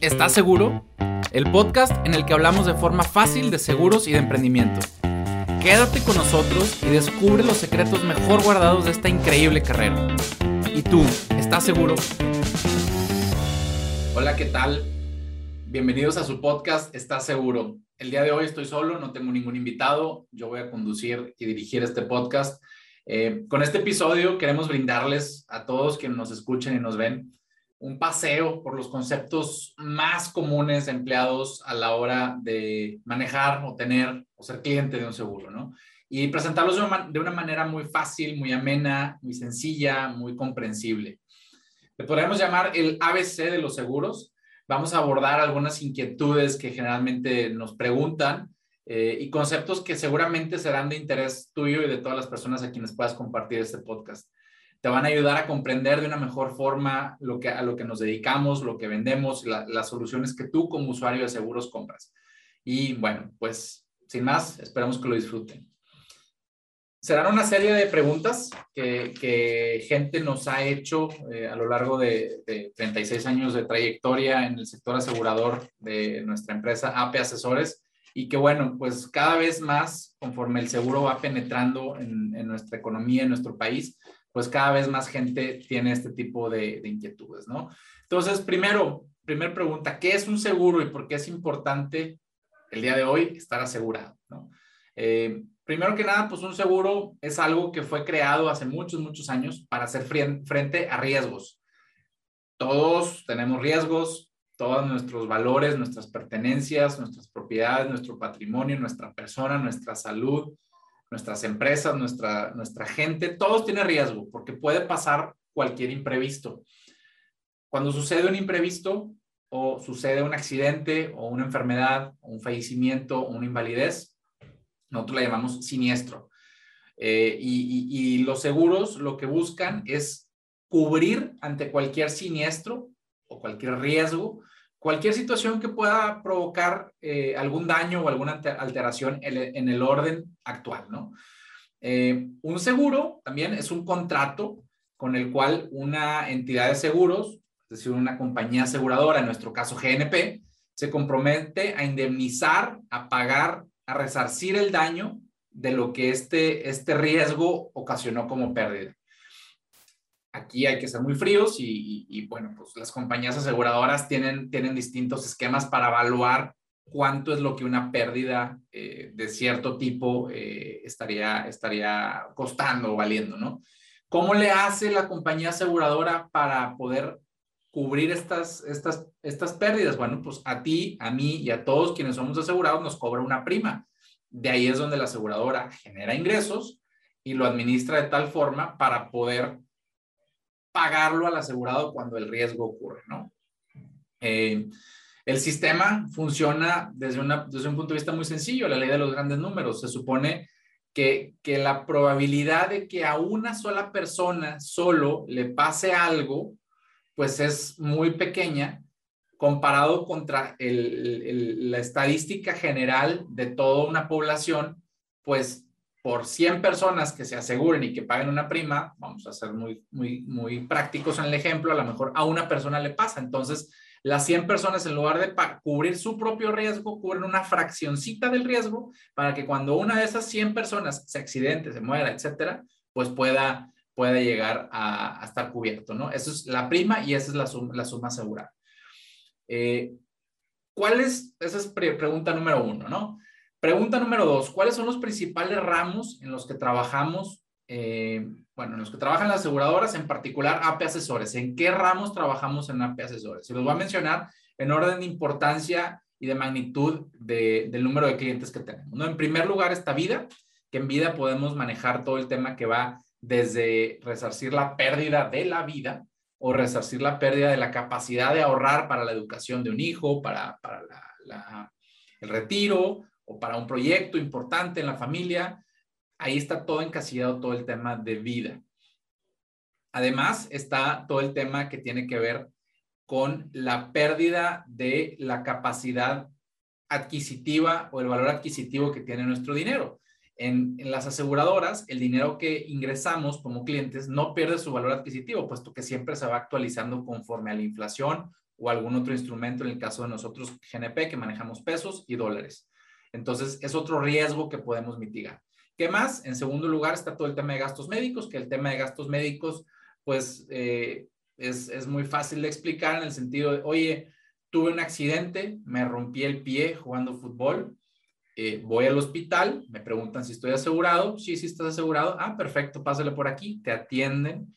¿Estás seguro? El podcast en el que hablamos de forma fácil de seguros y de emprendimiento. Quédate con nosotros y descubre los secretos mejor guardados de esta increíble carrera. ¿Y tú, estás seguro? Hola, ¿qué tal? Bienvenidos a su podcast ¿Estás seguro? El día de hoy estoy solo, no tengo ningún invitado. Yo voy a conducir y dirigir este podcast. Eh, con este episodio queremos brindarles a todos quienes nos escuchen y nos ven un paseo por los conceptos más comunes empleados a la hora de manejar o tener o ser cliente de un seguro, ¿no? Y presentarlos de una, manera muy fácil, muy amena, muy sencilla, muy comprensible. Le podríamos llamar el ABC de los seguros. Vamos a abordar algunas inquietudes que generalmente nos preguntan eh, y conceptos que seguramente serán de interés tuyo y de todas las personas a quienes puedas compartir este podcast te van a ayudar a comprender de una mejor forma lo que, a lo que nos dedicamos, lo que vendemos, las soluciones que tú como usuario de seguros compras. Y bueno, pues sin más, esperamos que lo disfruten. Serán una serie de preguntas que, gente nos ha hecho eh, a lo largo de, de, 36 años de trayectoria en el sector asegurador de nuestra empresa AP Asesores y que bueno, pues cada vez más, conforme el seguro va penetrando en, en nuestra economía, en nuestro país, pues cada vez más gente tiene este tipo de, inquietudes, ¿no? Entonces, primero, primera pregunta, ¿qué es un seguro y por qué es importante el día de hoy estar asegurado. Eh, primero que nada, pues un seguro es algo que fue creado hace muchos, muchos años para hacer frente a riesgos. Todos tenemos riesgos, todos nuestros valores, nuestras pertenencias, nuestras propiedades, nuestro patrimonio, nuestra persona, nuestra salud, nuestras empresas, nuestra, nuestra gente, todos tienen riesgo porque puede pasar cualquier imprevisto. Cuando sucede un imprevisto o sucede un accidente o una enfermedad, un fallecimiento una invalidez, nosotros la llamamos siniestro. Eh, y los seguros lo que buscan es cubrir ante cualquier siniestro o cualquier riesgo cualquier situación que pueda provocar eh, algún daño o alguna alteración en el orden actual, ¿no? Eh, un seguro también es un contrato con el cual una entidad de seguros, es decir, una compañía aseguradora, en nuestro caso GNP, se compromete a indemnizar, a pagar, a resarcir el daño de lo que este, este riesgo ocasionó como pérdida aquí hay que ser muy fríos y, bueno, pues las compañías aseguradoras tienen, tienen distintos esquemas para evaluar cuánto es lo que una pérdida eh, de cierto tipo eh, estaría, estaría costando o valiendo, ¿no? ¿Cómo le hace la compañía aseguradora para poder cubrir estas, estas, estas pérdidas? Bueno, pues a ti, a mí y a todos quienes somos asegurados nos cobra una prima. De ahí es donde la aseguradora genera ingresos y lo administra de tal forma para poder pagarlo al asegurado cuando el riesgo ocurre, ¿no? Eh, el sistema funciona desde, desde un punto de vista muy sencillo, la ley de los grandes números. Se supone que, que la probabilidad de que a una sola persona solo le pase algo, pues es muy pequeña comparado contra el, la estadística general de toda una población, pues por 100 personas que se aseguren y que paguen una prima, vamos a ser muy, muy, muy prácticos en el ejemplo, a lo mejor a una persona le pasa. Entonces, las 100 personas, en lugar de cubrir su propio riesgo, cubren una fraccioncita del riesgo para que cuando una de esas 100 personas se accidente, se muera, etcétera, pues pueda, pueda llegar a, estar cubierto, ¿no? Esa es la prima y esa es la suma, la suma asegurada. Eh, ¿Cuál es? Esa es pregunta número uno, ¿no? Pregunta número dos, ¿cuáles son los principales ramos en los que trabajamos? Eh, bueno, en los que trabajan las aseguradoras, en particular AP Asesores. ¿En qué ramos trabajamos en AP Asesores? Se los voy a mencionar en orden de importancia y de magnitud del número de clientes que tenemos. ¿no? En primer lugar está vida, que en vida podemos manejar todo el tema que va desde resarcir la pérdida de la vida o resarcir la pérdida de la capacidad de ahorrar para la educación de un hijo, para, para el retiro, o para un proyecto importante en la familia, ahí está todo encasillado, todo el tema de vida. Además, está todo el tema que tiene que ver con la pérdida de la capacidad adquisitiva o el valor adquisitivo que tiene nuestro dinero. En, en, las aseguradoras, el dinero que ingresamos como clientes no pierde su valor adquisitivo, puesto que siempre se va actualizando conforme a la inflación o algún otro instrumento, en el caso de nosotros GNP, que manejamos pesos y dólares. Entonces, es otro riesgo que podemos mitigar. ¿Qué más? En segundo lugar está todo el tema de gastos médicos, que el tema de gastos médicos, pues, eh, es, es muy fácil de explicar en el sentido de, oye, tuve un accidente, me rompí el pie jugando fútbol, eh, voy al hospital, me preguntan si estoy asegurado, sí, sí estás asegurado, ah, perfecto, pásale por aquí, te atienden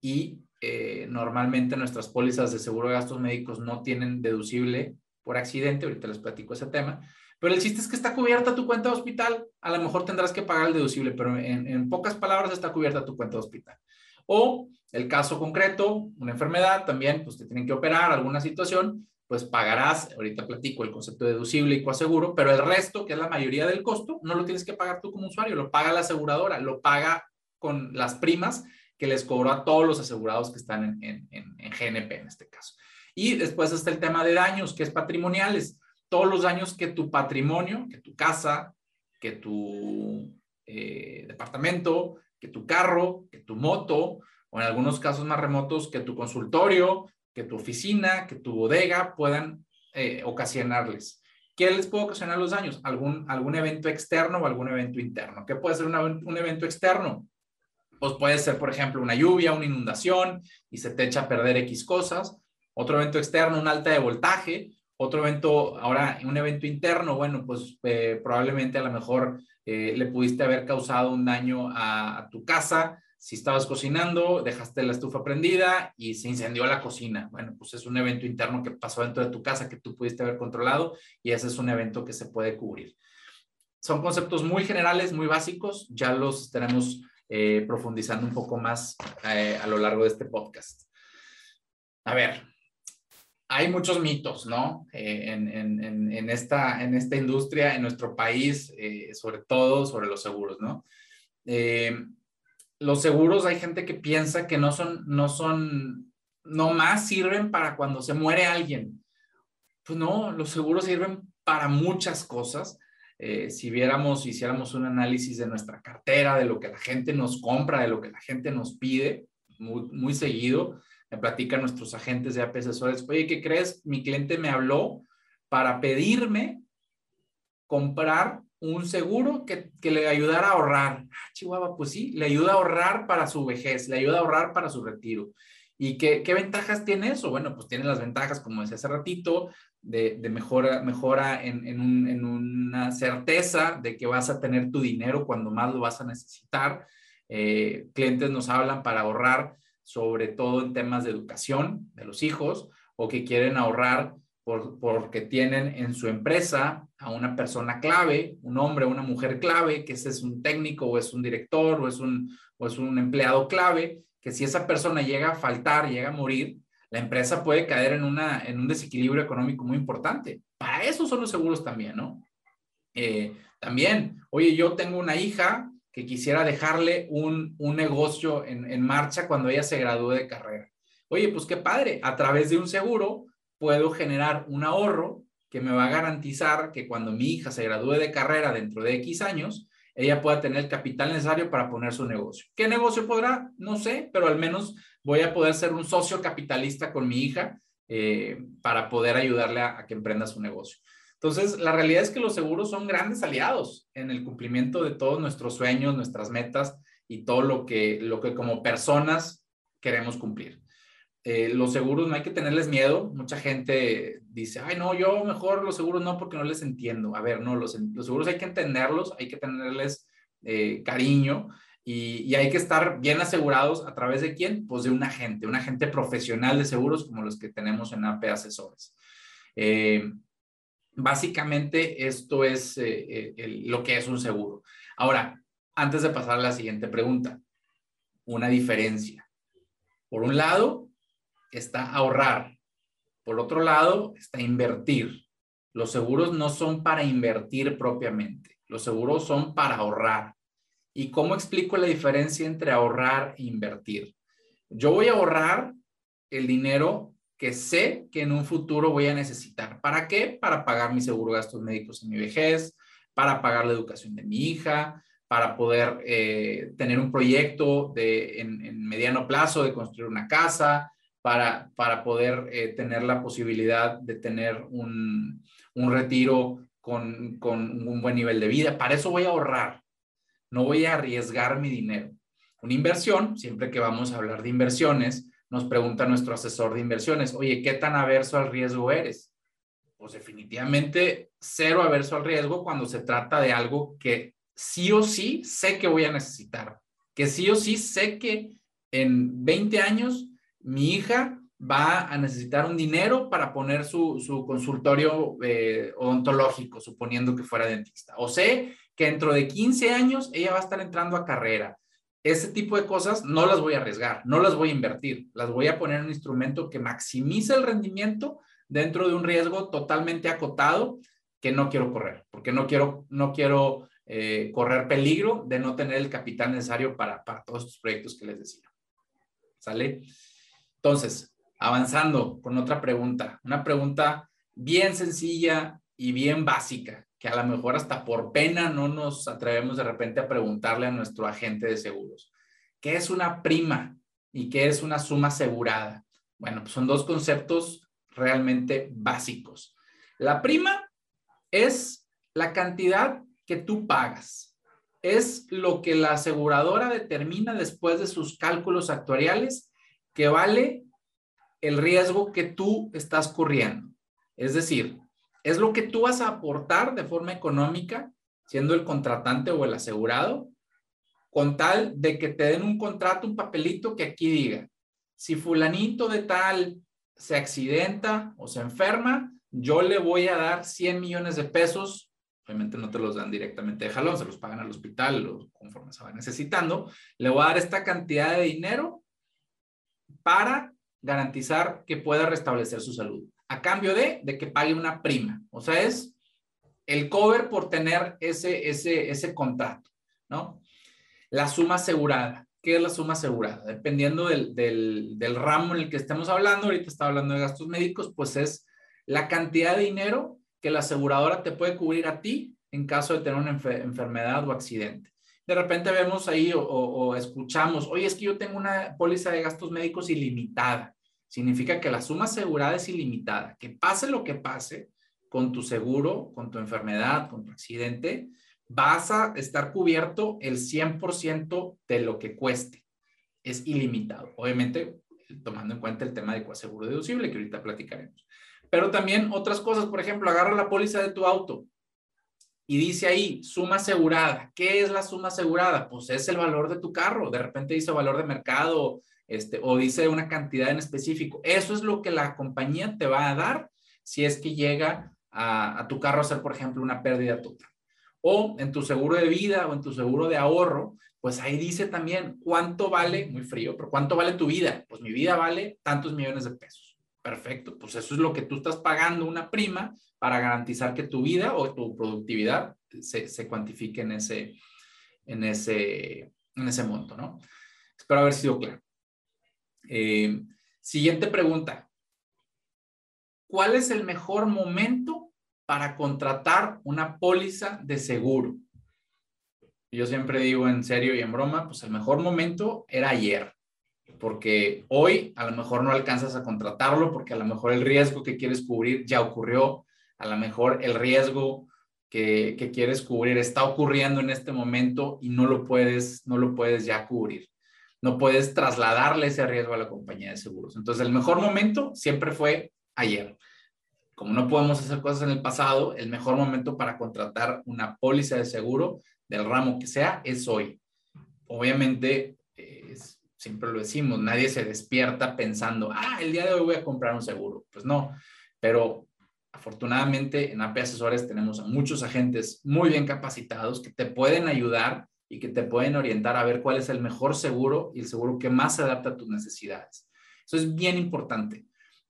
y eh, normalmente nuestras pólizas de seguro de gastos médicos no tienen deducible por accidente, ahorita les platico ese tema, pero el chiste es que está cubierta tu cuenta de hospital, a lo mejor tendrás que pagar el deducible, pero en, en pocas palabras está cubierta tu cuenta de hospital. O el caso concreto, una enfermedad, también pues te tienen que operar, alguna situación, pues pagarás, ahorita platico el concepto deducible y coaseguro, pero el resto, que es la mayoría del costo, no lo tienes que pagar tú como usuario, lo paga la aseguradora, lo paga con las primas que les cobró a todos los asegurados que están en, GNP en este caso. Y después está el tema de daños, que es patrimoniales. Todos los daños que tu patrimonio, que tu casa, que tu eh, departamento, que tu carro, que tu moto, o en algunos casos más remotos, que tu consultorio, que tu oficina, que tu bodega puedan eh, ocasionarles. ¿Qué les puede ocasionar los daños? ¿Algún, algún evento externo o algún evento interno. ¿Qué puede ser un evento externo? Pues puede ser, por ejemplo, una lluvia, una inundación y se te echa a perder X cosas. Otro evento externo, un alta de voltaje. Otro evento, ahora un evento interno, bueno, pues eh, probablemente a lo mejor eh, le pudiste haber causado un daño a tu casa si estabas cocinando, dejaste la estufa prendida y se incendió la cocina. Bueno, pues es un evento interno que pasó dentro de tu casa que tú pudiste haber controlado y ese es un evento que se puede cubrir. Son conceptos muy generales, muy básicos, ya los estaremos eh, profundizando un poco más eh, a lo largo de este podcast. A ver, hay muchos mitos, ¿no? Eh, en, esta, en esta industria, en nuestro país, sobre todo sobre los seguros, ¿no? los seguros hay gente que piensa que no son, no son, no más sirven para cuando se muere alguien. Pues no, los seguros sirven para muchas cosas. Eh, si viéramos, hiciéramos un análisis de nuestra cartera, de lo que la gente nos compra, de lo que la gente nos pide, muy, muy seguido, me platican nuestros agentes de AP asesores, oye, ¿qué crees? Mi cliente me habló para pedirme comprar un seguro que, le ayudara a ahorrar. Ah, Chihuahua, pues sí, le ayuda a ahorrar para su vejez, le ayuda a ahorrar para su retiro. ¿Y qué, ventajas tiene eso? Bueno, pues tiene las ventajas, como decía hace ratito, de, mejora, mejora en, una certeza de que vas a tener tu dinero cuando más lo vas a necesitar. Eh, clientes nos hablan para ahorrar, sobre todo en temas de educación de los hijos, o que quieren ahorrar porque tienen en su empresa a una persona clave, un hombre una mujer clave, que ese es un técnico o es un director o es un, o es un empleado clave, que si esa persona llega a faltar, llega a morir, la empresa puede caer en, una, en un desequilibrio económico muy importante. Para eso son los seguros también, ¿no? Eh, también, oye, yo tengo una hija que quisiera dejarle un, un negocio en, en marcha cuando ella se gradúe de carrera. Oye, pues qué padre, a través de un seguro puedo generar un ahorro que me va a garantizar que cuando mi hija se gradúe de carrera dentro de X años, ella pueda tener el capital necesario para poner su negocio. ¿Qué negocio podrá? No sé, pero al menos voy a poder ser un socio capitalista con mi hija eh, para poder ayudarle a, que emprenda su negocio. Entonces, la realidad es que los seguros son grandes aliados en el cumplimiento de todos nuestros sueños, nuestras metas y todo lo que, lo que como personas queremos cumplir. Eh, los seguros no hay que tenerles miedo. Mucha gente dice, ay, no, yo mejor los seguros no porque no les entiendo. A ver, no, los, los seguros hay que entenderlos, hay que tenerles eh, cariño y, hay que estar bien asegurados a través de quién? Pues de un agente, un agente profesional de seguros como los que tenemos en AP Asesores. Eh, básicamente esto es lo que es un seguro. Ahora, antes de pasar a la siguiente pregunta, una diferencia. Por un lado, está ahorrar. Por otro lado, está invertir. Los seguros no son para invertir propiamente. Los seguros son para ahorrar. ¿Y cómo explico la diferencia entre ahorrar e invertir? Yo voy a ahorrar el dinero que sé que en un futuro voy a necesitar. ¿Para qué? Para pagar mi seguro de gastos médicos en mi vejez, para pagar la educación de mi hija, para poder eh, tener un proyecto de, en mediano plazo de construir una casa, para, para poder eh, tener la posibilidad de tener un, un retiro con, con un buen nivel de vida. Para eso voy a ahorrar, no voy a arriesgar mi dinero. Una inversión, siempre que vamos a hablar de inversiones, nos pregunta nuestro asesor de inversiones, oye, ¿qué tan averso al riesgo eres? Pues definitivamente cero averso al riesgo cuando se trata de algo que sí o sí sé que voy a necesitar, que sí o sí sé que en 20 años mi hija va a necesitar un dinero para poner su, consultorio eh, odontológico, suponiendo que fuera dentista. O sé que dentro de 15 años ella va a estar entrando a carrera. Ese tipo de cosas no las voy a arriesgar, no las voy a invertir, las voy a poner en un instrumento que maximice el rendimiento dentro de un riesgo totalmente acotado que no quiero correr, porque no quiero, no quiero eh, correr peligro de no tener el capital necesario para, para todos estos proyectos que les decía. ¿Sale? Entonces, avanzando con otra pregunta, una pregunta bien sencilla y bien básica, que a lo mejor hasta por pena no nos atrevemos de repente a preguntarle a nuestro agente de seguros. ¿Qué es una prima y qué es una suma asegurada? Bueno, pues son dos conceptos realmente básicos. La prima es la cantidad que tú pagas. Es lo que la aseguradora determina después de sus cálculos actuariales que vale el riesgo que tú estás corriendo. Es decir, es lo que tú vas a aportar de forma económica, siendo el contratante o el asegurado, con tal de que te den un contrato, un papelito que aquí diga, si fulanito de tal se accidenta o se enferma, yo le voy a dar 100 millones de pesos. Obviamente no te los dan directamente de jalón, se los pagan al hospital conforme se va necesitando. Le voy a dar esta cantidad de dinero para garantizar que pueda restablecer su salud, a cambio de, de que pague una prima. O sea, es el cover por tener ese, ese, ese contrato, ¿no? La suma asegurada. ¿Qué es la suma asegurada? Dependiendo del, del, del ramo en el que estemos hablando, ahorita está hablando de gastos médicos, pues es la cantidad de dinero que la aseguradora te puede cubrir a ti en caso de tener una enfermedad o accidente de repente vemos ahí o, escuchamos, oye, es que yo tengo una póliza de gastos médicos ilimitada. Significa que la suma asegurada es ilimitada. Que pase lo que pase con tu seguro, con tu enfermedad, con tu accidente, vas a estar cubierto el 100% de lo que cueste. Es ilimitado. Obviamente, tomando en cuenta el tema de coaseguro deducible que ahorita platicaremos. Pero también otras cosas, por ejemplo, agarra la póliza de tu auto y dice ahí, suma asegurada. ¿Qué es la suma asegurada? Pues es el valor de tu carro. De repente dice valor de mercado este, o dice una cantidad en específico. Eso es lo que la compañía te va a dar si es que llega a, tu carro a ser, por ejemplo, una pérdida total. O en tu seguro de vida o en tu seguro de ahorro, pues ahí dice también cuánto vale, muy frío, pero cuánto vale tu vida. Pues mi vida vale tantos millones de pesos. Perfecto, pues eso es lo que tú estás pagando una prima para garantizar que tu vida o tu productividad se, se cuantifique en ese, en, ese, en ese monto, ¿no? Espero haber sido claro. Eh, siguiente pregunta. ¿Cuál es el mejor momento para contratar una póliza de seguro? Yo siempre digo en serio y en broma, pues el mejor momento era ayer, porque hoy a lo mejor no alcanzas a contratarlo porque a lo mejor el riesgo que quieres cubrir ya ocurrió, a lo mejor el riesgo que, quieres cubrir está ocurriendo en este momento y no lo puedes, no lo puedes ya cubrir. No puedes trasladarle ese riesgo a la compañía de seguros. Entonces, el mejor momento siempre fue ayer. Como no podemos hacer cosas en el pasado, el mejor momento para contratar una póliza de seguro del ramo que sea es hoy. Obviamente, siempre lo decimos, nadie se despierta pensando, ah, el día de hoy voy a comprar un seguro. Pues no, pero Afortunadamente, en AP Asesores tenemos a muchos agentes muy bien capacitados que te pueden ayudar y que te pueden orientar a ver cuál es el mejor seguro y el seguro que más se adapta a tus necesidades. Eso es bien importante.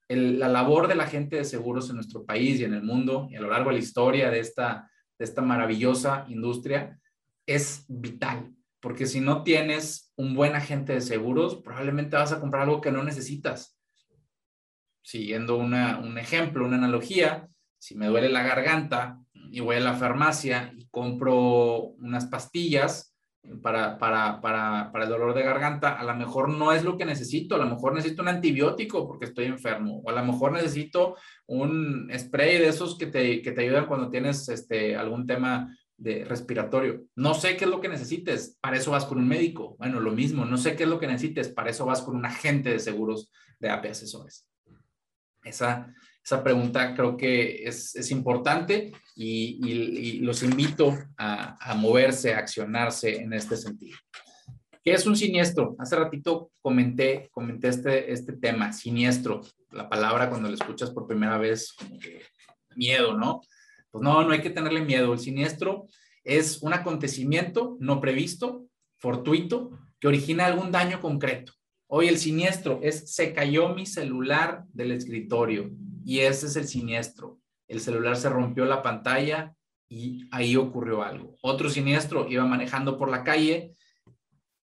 la labor del agente de seguros en nuestro país y en el mundo y a lo largo de la historia de esta, de esta maravillosa industria es vital, porque si no tienes un buen agente de seguros, probablemente vas a comprar algo que no necesitas siguiendo un ejemplo, una analogía, si me duele la garganta y voy a la farmacia y compro unas pastillas, para, para, para, para el dolor de garganta, a lo mejor no es lo que necesito, a lo mejor necesito un antibiótico porque estoy enfermo, o a lo mejor necesito un spray de esos que te, que te ayudan cuando tienes este, algún tema de respiratorio. No sé qué es lo que necesites, para eso vas con un médico. Bueno, lo mismo, no sé qué es lo que necesites, para eso vas con un agente de seguros de AP Asesores. Esa, esa pregunta creo que es, es importante y, y, los invito a, a, moverse, a accionarse en este sentido. ¿Qué es un siniestro? Hace ratito comenté, comenté este, este tema, siniestro. La palabra cuando la escuchas por primera vez, como que miedo, ¿no? Pues no, no hay que tenerle miedo. El siniestro es un acontecimiento no previsto, fortuito, que origina algún daño concreto. Hoy el siniestro es se cayó mi celular del escritorio y ese es el siniestro. El celular se rompió la pantalla y ahí ocurrió algo. Otro siniestro iba manejando por la calle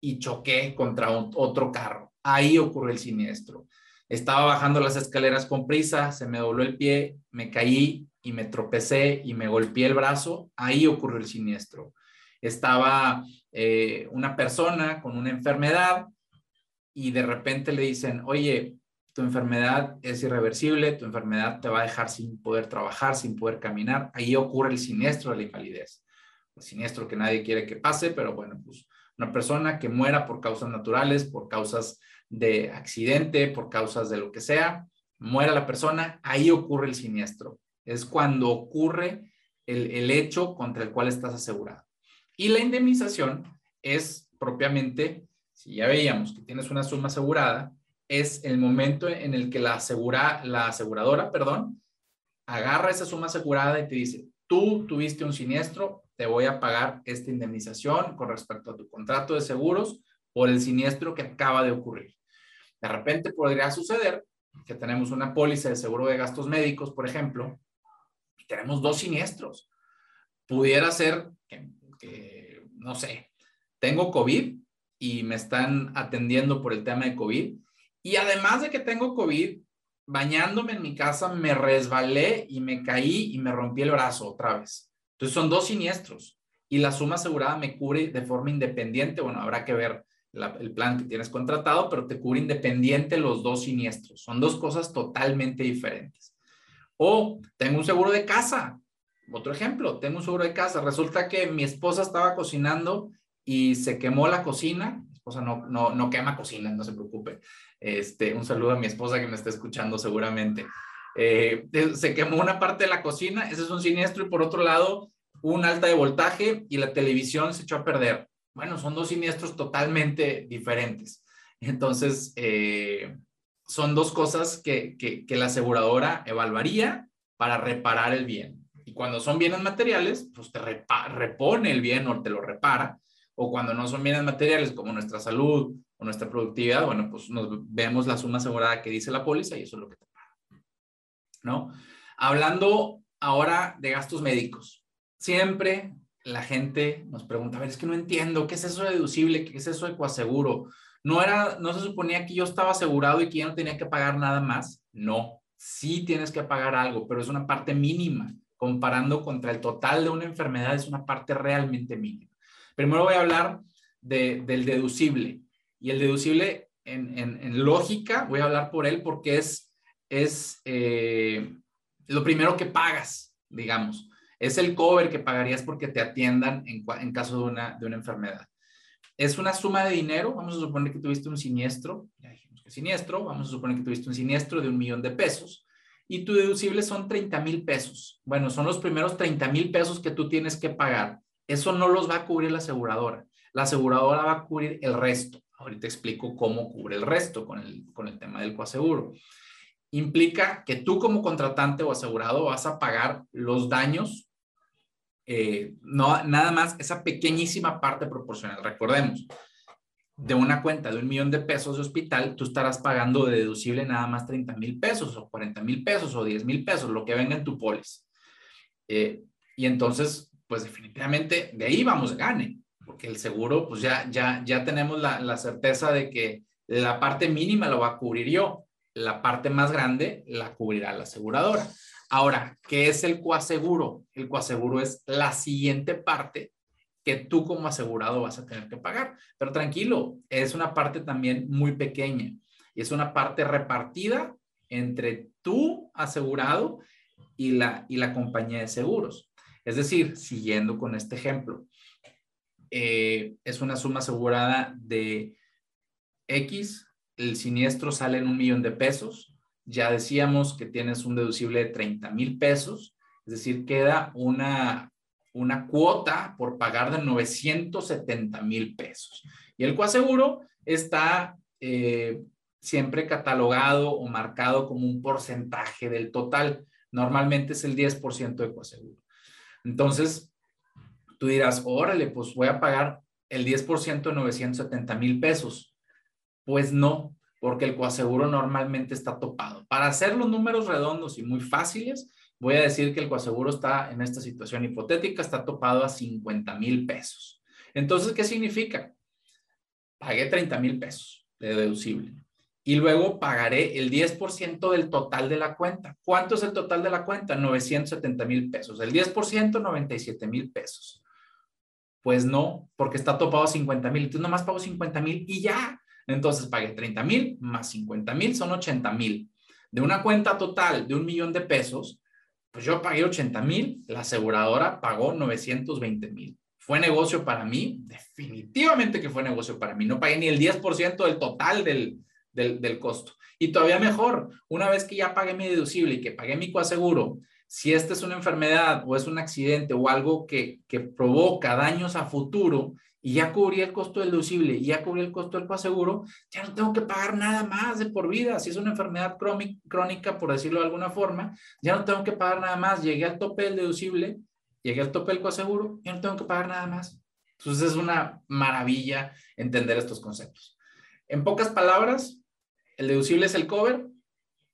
y choqué contra otro carro. Ahí ocurrió el siniestro. Estaba bajando las escaleras con prisa, se me dobló el pie, me caí y me tropecé y me golpeé el brazo. Ahí ocurrió el siniestro. Estaba eh, una persona con una enfermedad y de repente le dicen, oye, tu enfermedad es irreversible, tu enfermedad te va a dejar sin poder trabajar, sin poder caminar. Ahí ocurre el siniestro de la invalidez. El siniestro que nadie quiere que pase, pero bueno, pues una persona que muera por causas naturales, por causas de accidente, por causas de lo que sea, muera la persona, ahí ocurre el siniestro. Es cuando ocurre el, el hecho contra el cual estás asegurado. Y la indemnización es propiamente si ya veíamos que tienes una suma asegurada, es el momento en el que la, asegura, la aseguradora, perdón, agarra esa suma asegurada y te dice, tú tuviste un siniestro, te voy a pagar esta indemnización con respecto a tu contrato de seguros por el siniestro que acaba de ocurrir. De repente podría suceder que tenemos una póliza de seguro de gastos médicos, por ejemplo, y tenemos dos siniestros. Pudiera ser que, que no sé, tengo COVID y me están atendiendo por el tema de COVID. Y además de que tengo COVID, bañándome en mi casa me resbalé y me caí y me rompí el brazo otra vez. Entonces son dos siniestros y la suma asegurada me cubre de forma independiente. Bueno, habrá que ver el plan que tienes contratado, pero te cubre independiente los dos siniestros. Son dos cosas totalmente diferentes. O tengo un seguro de casa. Otro ejemplo, tengo un seguro de casa. Resulta que mi esposa estaba cocinando y se quemó la cocina. Esposa no, no, no quema cocina, no se preocupe. Este, un saludo a mi esposa que me está escuchando seguramente. Eh, se quemó una parte de la cocina, ese es un siniestro, y por otro lado, un alta de voltaje y la televisión se echó a perder. Bueno, son dos siniestros totalmente diferentes. Entonces, eh, son dos cosas que, que, la aseguradora evaluaría para reparar el bien. Y cuando son bienes materiales, pues te repone el bien o te lo repara o cuando no son bienes materiales como nuestra salud o nuestra productividad, bueno, pues nos vemos la suma asegurada que dice la póliza y eso es lo que te paga. ¿No? Hablando ahora de gastos médicos. Siempre la gente nos pregunta, a ver, es que no entiendo, ¿qué es eso de deducible? ¿Qué es eso de coaseguro? ¿No, era, ¿No se suponía que yo estaba asegurado y que ya no tenía que pagar nada más? No, sí tienes que pagar algo, pero es una parte mínima. Comparando contra el total de una enfermedad, es una parte realmente mínima. Primero voy a hablar del deducible. Y el deducible, en, lógica, voy a hablar por él porque es, es eh, lo primero que pagas, digamos. Es el cover que pagarías porque te atiendan en, en caso de una, de una enfermedad. Es una suma de dinero, vamos a suponer que tuviste un siniestro, ya dijimos que siniestro, vamos a suponer que tuviste un siniestro de un millón de pesos y tu deducible son 30 mil pesos. Bueno, son los primeros 30 mil pesos que tú tienes que pagar eso no los va a cubrir la aseguradora. La aseguradora va a cubrir el resto. Ahorita explico cómo cubre el resto con el, con el tema del coaseguro. Implica que tú como contratante o asegurado vas a pagar los daños, eh, no, nada más esa pequeñísima parte proporcional. Recordemos, de una cuenta de un millón de pesos de hospital, tú estarás pagando de deducible nada más 30 mil pesos o 40 mil pesos o 10 mil pesos, lo que venga en tu póliza. Eh, y entonces pues definitivamente de ahí vamos gane, porque el seguro, pues ya, ya, ya tenemos la, la certeza de que la parte mínima lo va a cubrir yo, la parte más grande la cubrirá la aseguradora. Ahora, ¿qué es el coaseguro? El coaseguro es la siguiente parte que tú como asegurado vas a tener que pagar. Pero tranquilo, es una parte también muy pequeña y es una parte repartida entre tú asegurado y la, y la compañía de seguros. Es decir, siguiendo con este ejemplo, eh, es una suma asegurada de X, el siniestro sale en un millón de pesos, ya decíamos que tienes un deducible de 30 mil pesos, es decir, queda una, una cuota por pagar de 970 mil pesos. Y el coaseguro está eh, siempre catalogado o marcado como un porcentaje del total. Normalmente es el 10% de coaseguro. Entonces, tú dirás, órale, pues voy a pagar el 10% de 970 mil pesos. Pues no, porque el coaseguro normalmente está topado. Para hacer los números redondos y muy fáciles, voy a decir que el coaseguro está en esta situación hipotética, está topado a 50 mil pesos. Entonces, ¿qué significa? Pagué 30 mil pesos de deducible y luego pagaré el 10% del total de la cuenta. ¿Cuánto es el total de la cuenta? 970 mil pesos. El 10%, 97 mil pesos. Pues no, porque está topado a 50 mil. Entonces nomás pago 50 mil y ya. Entonces pagué 30 mil más 50 mil son 80 mil. De una cuenta total de un millón de pesos, pues yo pagué 80 mil, la aseguradora pagó 920 mil. ¿Fue negocio para mí? Definitivamente que fue negocio para mí. No pagué ni el 10% del total del, del, costo. Y todavía mejor, una vez que ya pagué mi deducible y que pagué mi coaseguro, si esta es una enfermedad o es un accidente o algo que, que provoca daños a futuro y ya cubrí el costo del deducible y ya cubrí el costo del coaseguro, ya no tengo que pagar nada más de por vida. Si es una enfermedad crónica, por decirlo de alguna forma, ya no tengo que pagar nada más. Llegué al tope del deducible, llegué al tope del coaseguro, ya no tengo que pagar nada más. Entonces es una maravilla entender estos conceptos. En pocas palabras, el deducible es el cover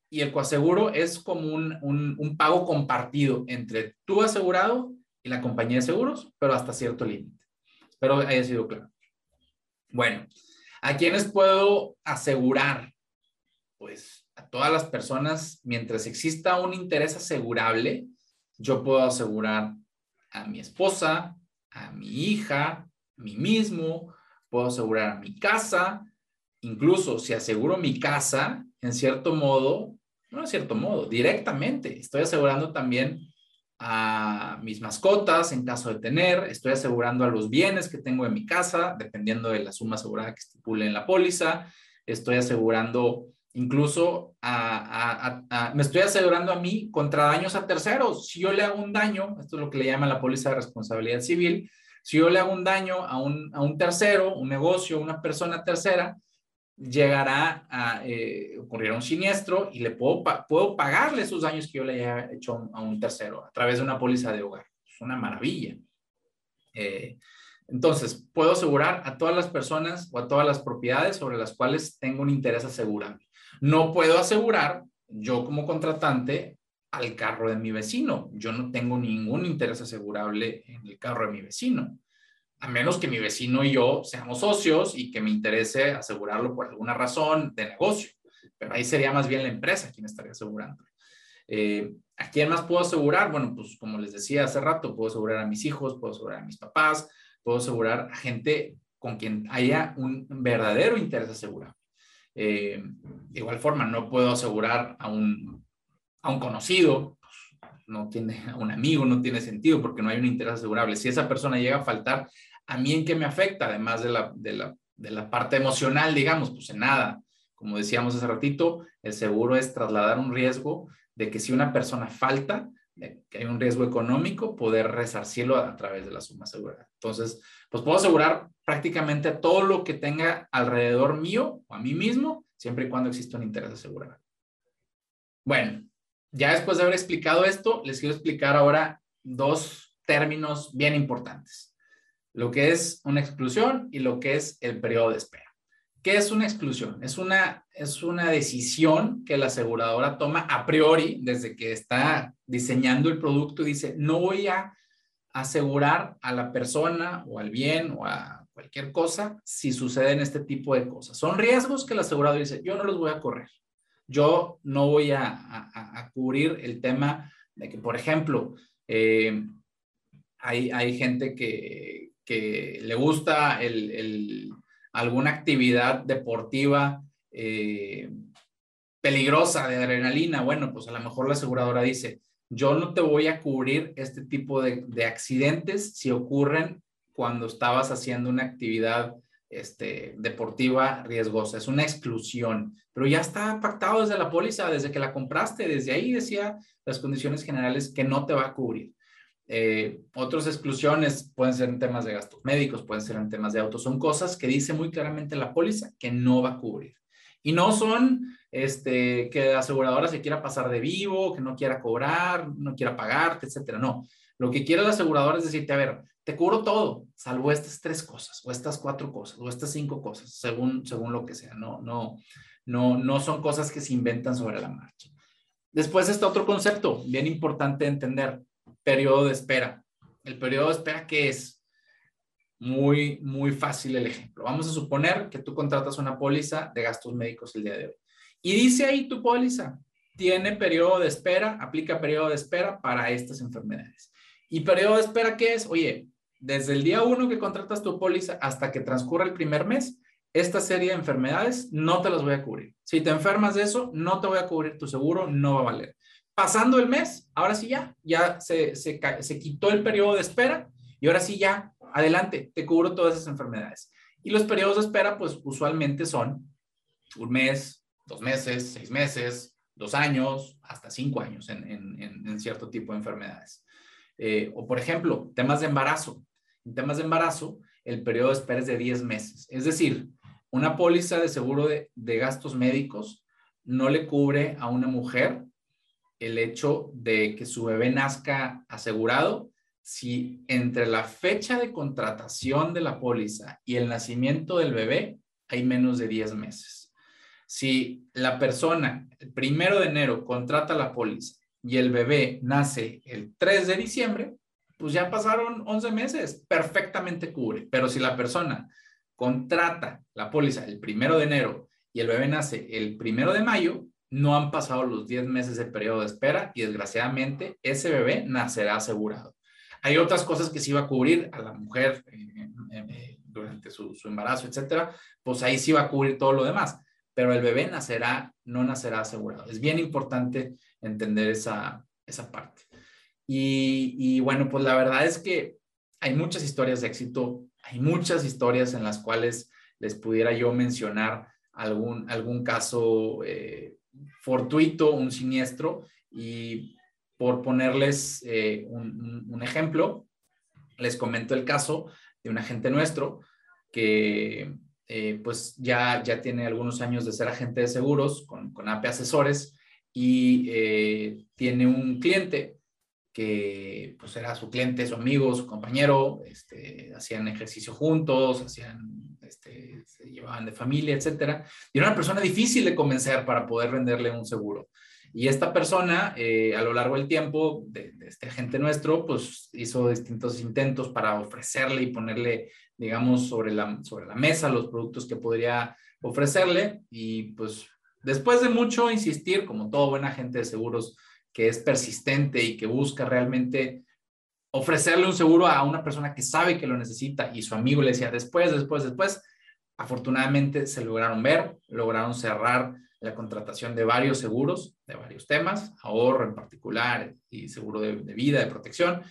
y el coaseguro es como un, un, pago compartido entre tu asegurado y la compañía de seguros, pero hasta cierto límite. Espero haya sido claro. Bueno, ¿a quiénes puedo asegurar? Pues a todas las personas, mientras exista un interés asegurable, yo puedo asegurar a mi esposa, a mi hija, a mí mismo, puedo asegurar a mi casa, incluso si aseguro mi casa, en cierto modo, no en cierto modo, directamente, estoy asegurando también a mis mascotas en caso de tener, estoy asegurando a los bienes que tengo en mi casa, dependiendo de la suma asegurada que estipule en la póliza, estoy asegurando incluso a, me estoy asegurando a mí contra daños a terceros. Si yo le hago un daño, esto es lo que le llama la póliza de responsabilidad civil, si yo le hago un daño a un, a un tercero, un negocio, una persona tercera, llegará a eh, ocurrir un siniestro y le puedo, puedo pagarle esos daños que yo le haya hecho a un tercero a través de una póliza de hogar. Es una maravilla. Eh, entonces, puedo asegurar a todas las personas o a todas las propiedades sobre las cuales tengo un interés asegurable. No puedo asegurar yo como contratante al carro de mi vecino. Yo no tengo ningún interés asegurable en el carro de mi vecino a menos que mi vecino y yo seamos socios y que me interese asegurarlo por alguna razón de negocio. Pero ahí sería más bien la empresa quien estaría asegurando. Eh, ¿A quién más puedo asegurar? Bueno, pues como les decía hace rato, puedo asegurar a mis hijos, puedo asegurar a mis papás, puedo asegurar a gente con quien haya un verdadero interés asegurable. Eh, de igual forma, no puedo asegurar a un, a un conocido, pues, no tiene, a un amigo, no tiene sentido porque no hay un interés asegurable. Si esa persona llega a faltar, ¿A mí en qué me afecta? Además de la, de la, de la parte emocional, digamos, pues en nada. Como decíamos hace ratito, el seguro es trasladar un riesgo de que si una persona falta, que hay un riesgo económico, poder resarcirlo a, través de la suma asegurada. Entonces, pues puedo asegurar prácticamente todo lo que tenga alrededor mío o a mí mismo, siempre y cuando exista un interés asegurado. Bueno, ya después de haber explicado esto, les quiero explicar ahora dos términos bien importantes lo que es una exclusión y lo que es el periodo de espera. ¿Qué es una exclusión? Es una, es una decisión que la aseguradora toma a priori desde que está diseñando el producto y dice, no voy a asegurar a la persona o al bien o a cualquier cosa si suceden este tipo de cosas. Son riesgos que la aseguradora dice, yo no los voy a correr. Yo no voy a, cubrir el tema de que, por ejemplo, eh, hay, hay gente que, que le gusta alguna actividad deportiva eh, peligrosa de adrenalina, bueno, pues a lo mejor la aseguradora dice, yo no te voy a cubrir este tipo de, de accidentes si ocurren cuando estabas haciendo una actividad este, deportiva riesgosa, es una exclusión, pero ya está pactado desde la póliza, desde que la compraste, desde ahí decía las condiciones generales que no te va a cubrir. Eh, otras exclusiones pueden ser en temas de gastos médicos, pueden ser en temas de autos, son cosas que dice muy claramente la póliza que no va a cubrir. Y no son este, que la aseguradora se quiera pasar de vivo, que no quiera cobrar, no quiera pagarte, etcétera. No, lo que quiere la aseguradora es decirte, a ver, te cubro todo, salvo estas tres cosas, o estas cuatro cosas, o estas cinco cosas, según, según lo que sea. No, no, no, no son cosas que se inventan sobre la marcha. Después está otro concepto bien importante de entender, periodo de espera. El periodo de espera, ¿qué es? Muy, muy fácil el ejemplo. Vamos a suponer que tú contratas una póliza de gastos médicos el día de hoy. Y dice ahí tu póliza, tiene periodo de espera, aplica periodo de espera para estas enfermedades. ¿Y periodo de espera qué es? Oye, desde el día uno que contratas tu póliza hasta que transcurra el primer mes, esta serie de enfermedades no te las voy a cubrir. Si te enfermas de eso, no te voy a cubrir tu seguro, no va a valer. Pasando el mes, ahora sí ya, ya se, se, quitó el periodo de espera y ahora sí ya, adelante, te cubro todas esas enfermedades. Y los periodos de espera, pues usualmente son un mes, dos meses, seis meses, dos años, hasta cinco años en, en, en cierto tipo de enfermedades. Eh, o por ejemplo, temas de embarazo. En temas de embarazo, el periodo de espera es de 10 meses. Es decir, una póliza de seguro de, gastos médicos no le cubre a una mujer el hecho de que su bebé nazca asegurado si entre la fecha de contratación de la póliza y el nacimiento del bebé hay menos de 10 meses. Si la persona el primero de enero contrata la póliza y el bebé nace el 3 de diciembre, pues ya pasaron 11 meses, perfectamente cubre. Pero si la persona contrata la póliza el primero de enero y el bebé nace el primero de mayo, no han pasado los 10 meses de periodo de espera y desgraciadamente ese bebé nacerá asegurado. Hay otras cosas que sí va a cubrir a la mujer eh, eh, eh, durante su, embarazo, etcétera, pues ahí sí va a cubrir todo lo demás, pero el bebé nacerá, no nacerá asegurado. Es bien importante entender esa, esa parte. Y, bueno, pues la verdad es que hay muchas historias de éxito, hay muchas historias en las cuales les pudiera yo mencionar algún, algún caso fortuito, un siniestro, y por ponerles eh, un, ejemplo, les comento el caso de un agente nuestro que eh, pues ya, ya tiene algunos años de ser agente de seguros con, con AP Asesores y eh, tiene un cliente que pues era su cliente, su amigo, su compañero, este, hacían ejercicio juntos, hacían, este, se llevaban de familia, etcétera. Y era una persona difícil de convencer para poder venderle un seguro. Y esta persona, eh, a lo largo del tiempo, de, de, este agente nuestro, pues hizo distintos intentos para ofrecerle y ponerle, digamos, sobre la, sobre la mesa los productos que podría ofrecerle. Y pues Después de mucho insistir, como todo buen agente de seguros que es persistente y que busca realmente ofrecerle un seguro a una persona que sabe que lo necesita y su amigo le decía después, después, después, afortunadamente se lograron ver, lograron cerrar la contratación de varios seguros, de varios temas, ahorro en particular y seguro de, vida, de protección.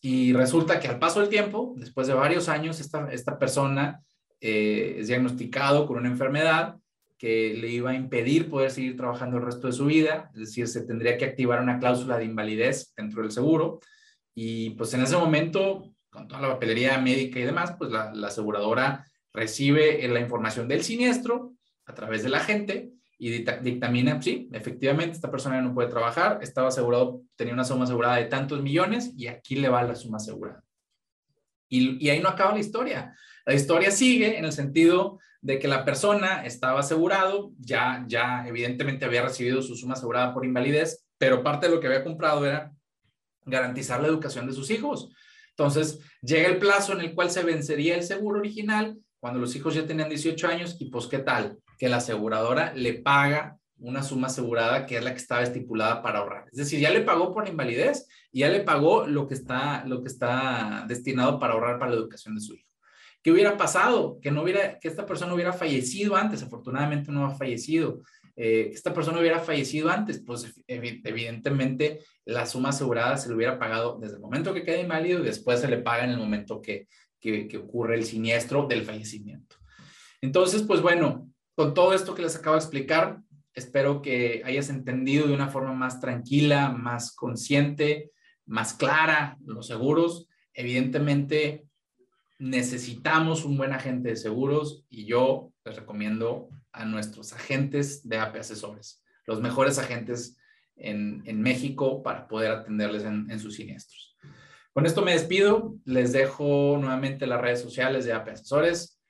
Y resulta que al paso del tiempo, después de varios años, esta, esta persona eh, es diagnosticado con una enfermedad que le iba a impedir poder seguir trabajando el resto de su vida, es decir, se tendría que activar una cláusula de invalidez dentro del seguro. Y pues en ese momento, con toda la papelería médica y demás, pues la, aseguradora recibe la información del siniestro a través del agente y dictamina, sí, efectivamente, esta persona no puede trabajar, estaba asegurado, tenía una suma asegurada de tantos millones y aquí le va la suma asegurada. Y, y ahí no acaba la historia. La historia sigue en el sentido de que la persona estaba asegurado, ya, ya evidentemente había recibido su suma asegurada por invalidez, pero parte de lo que había comprado era garantizar la educación de sus hijos. Entonces, llega el plazo en el cual se vencería el seguro original cuando los hijos ya tenían 18 años y pues, ¿qué tal? Que la aseguradora le paga una suma asegurada que es la que estaba estipulada para ahorrar. Es decir, ya le pagó por invalidez y ya le pagó lo que está, lo que está destinado para ahorrar para la educación de su hijo. ¿Qué hubiera pasado? Que, no hubiera, que esta persona hubiera fallecido antes, afortunadamente no ha fallecido. Eh, esta persona hubiera fallecido antes, pues evidentemente la suma asegurada se le hubiera pagado desde el momento que queda inválido y después se le paga en el momento que, que, que ocurre el siniestro del fallecimiento. Entonces, pues bueno, con todo esto que les acabo de explicar, espero que hayas entendido de una forma más tranquila, más consciente, más clara los seguros. Evidentemente, necesitamos un buen agente de seguros y yo les recomiendo a nuestros agentes de AP Asesores, los mejores agentes en, México para poder atenderles en, sus siniestros. Con esto me despido, les dejo nuevamente las redes sociales de AP Asesores,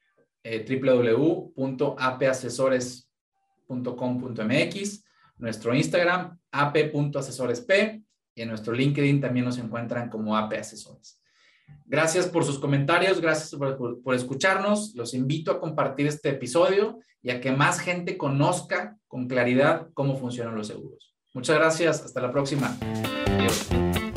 eh, www.apasesores.com.mx, nuestro Instagram, ap.asesoresp y en nuestro LinkedIn también nos encuentran como AP Asesores. Gracias por sus comentarios, gracias por, escucharnos. Los invito a compartir este episodio y a que más gente conozca con claridad cómo funcionan los seguros. Muchas gracias, hasta la próxima. Adiós.